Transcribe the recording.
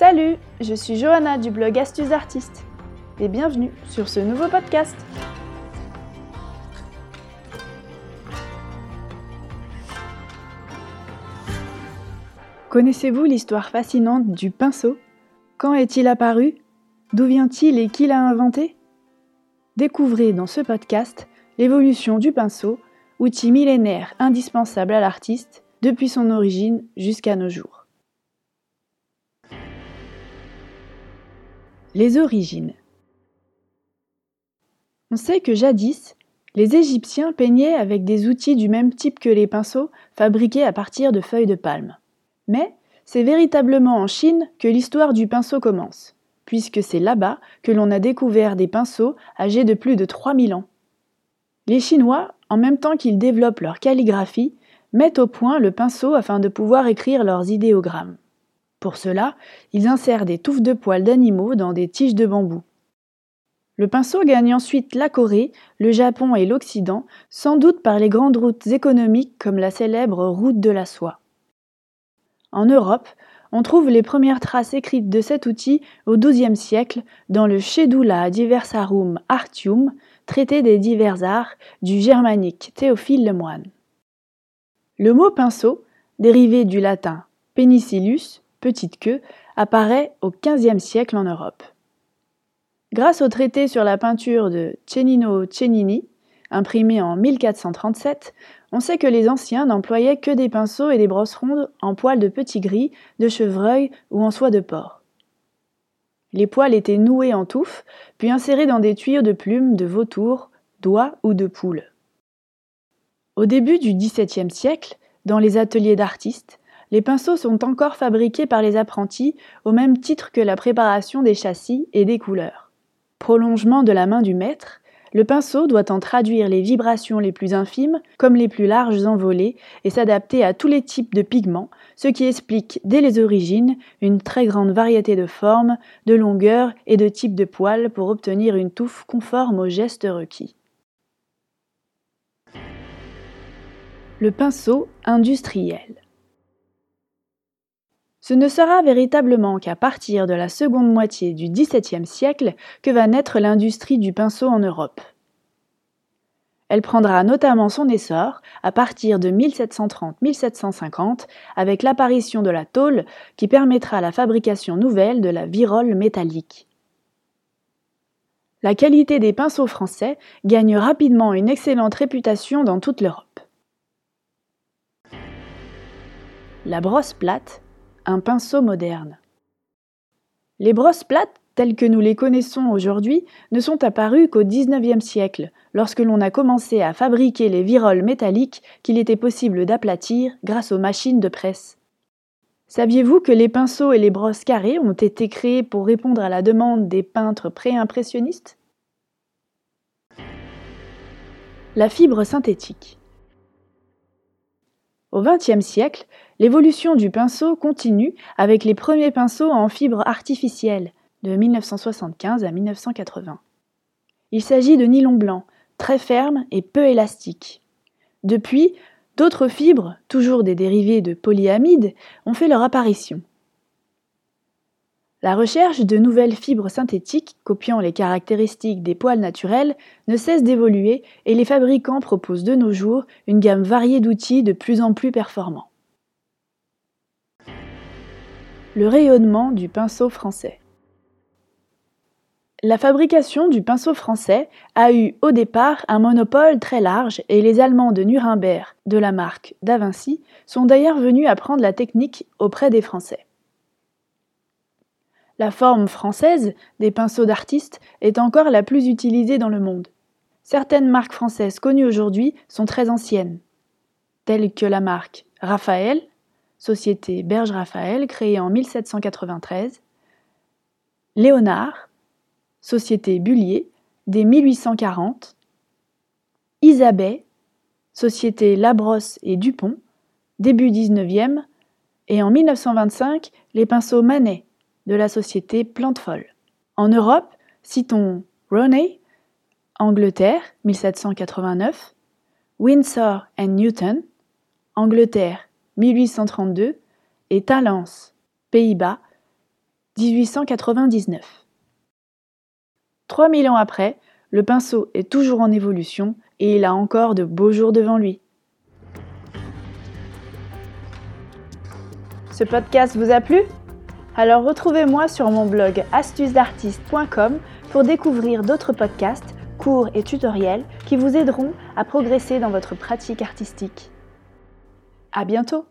Salut, je suis Johanna du blog Astuces Artistes et bienvenue sur ce nouveau podcast. Connaissez-vous l'histoire fascinante du pinceau? Quand est-il apparu? D'où vient-il et qui l'a inventé? Découvrez dans ce podcast l'évolution du pinceau, outil millénaire indispensable à l'artiste depuis son origine jusqu'à nos jours. Les origines. On sait que jadis, les Égyptiens peignaient avec des outils du même type que les pinceaux fabriqués à partir de feuilles de palme. Mais c'est véritablement en Chine que l'histoire du pinceau commence, puisque c'est là-bas que l'on a découvert des pinceaux âgés de plus de 3000 ans. Les Chinois, en même temps qu'ils développent leur calligraphie, mettent au point le pinceau afin de pouvoir écrire leurs idéogrammes. Pour cela, ils insèrent des touffes de poils d'animaux dans des tiges de bambou. Le pinceau gagne ensuite la Corée, le Japon et l'Occident, sans doute par les grandes routes économiques comme la célèbre route de la soie. En Europe, on trouve les premières traces écrites de cet outil au XIIe siècle dans le Schedula Diversarum Artium, traité des divers arts du germanique Théophile Lemoine. Le mot pinceau, dérivé du latin penicillus, petite queue, apparaît au XVe siècle en Europe. Grâce au traité sur la peinture de Cennino Cennini, imprimé en 1437, on sait que les anciens n'employaient que des pinceaux et des brosses rondes en poils de petit gris, de chevreuil ou en soie de porc. Les poils étaient noués en touffes, puis insérés dans des tuyaux de plumes de vautour, d'oie ou de poule. Au début du XVIIe siècle, dans les ateliers d'artistes, les pinceaux sont encore fabriqués par les apprentis au même titre que la préparation des châssis et des couleurs. Prolongement de la main du maître, le pinceau doit en traduire les vibrations les plus infimes comme les plus larges envolées et s'adapter à tous les types de pigments, ce qui explique dès les origines une très grande variété de formes, de longueurs et de types de poils pour obtenir une touffe conforme au geste requis. Le pinceau industriel. Ce ne sera véritablement qu'à partir de la seconde moitié du XVIIe siècle que va naître l'industrie du pinceau en Europe. Elle prendra notamment son essor à partir de 1730-1750 avec l'apparition de la tôle qui permettra la fabrication nouvelle de la virole métallique. La qualité des pinceaux français gagne rapidement une excellente réputation dans toute l'Europe. La brosse plate, pinceau moderne. Les brosses plates, telles que nous les connaissons aujourd'hui, ne sont apparues qu'au XIXe siècle, lorsque l'on a commencé à fabriquer les viroles métalliques qu'il était possible d'aplatir grâce aux machines de presse. Saviez-vous que les pinceaux et les brosses carrées ont été créés pour répondre à la demande des peintres pré-impressionnistes? La fibre synthétique. Au XXe siècle, l'évolution du pinceau continue avec les premiers pinceaux en fibre artificielle de 1975 à 1980. Il s'agit de nylon blanc, très ferme et peu élastique. Depuis, d'autres fibres, toujours des dérivés de polyamide, ont fait leur apparition. La recherche de nouvelles fibres synthétiques copiant les caractéristiques des poils naturels ne cesse d'évoluer et les fabricants proposent de nos jours une gamme variée d'outils de plus en plus performants. Le rayonnement du pinceau français. La fabrication du pinceau français a eu au départ un monopole très large et les Allemands de Nuremberg de la marque Da Vinci sont d'ailleurs venus apprendre la technique auprès des Français. La forme française des pinceaux d'artistes est encore la plus utilisée dans le monde. Certaines marques françaises connues aujourd'hui sont très anciennes, telles que la marque Raphaël, société Berge Raphaël créée en 1793, Léonard, société Bullier, dès 1840, Isabey, société Labrosse et Dupont, début 19e, et en 1925, les pinceaux Manet, de la société Plantefolle. En Europe, citons Roney, Angleterre, 1789, Windsor and Newton, Angleterre, 1832, et Talence, Pays-Bas, 1899. 3000 ans après, le pinceau est toujours en évolution et il a encore de beaux jours devant lui. Ce podcast vous a plu? Alors retrouvez-moi sur mon blog astucesdartiste.com pour découvrir d'autres podcasts, cours et tutoriels qui vous aideront à progresser dans votre pratique artistique. À bientôt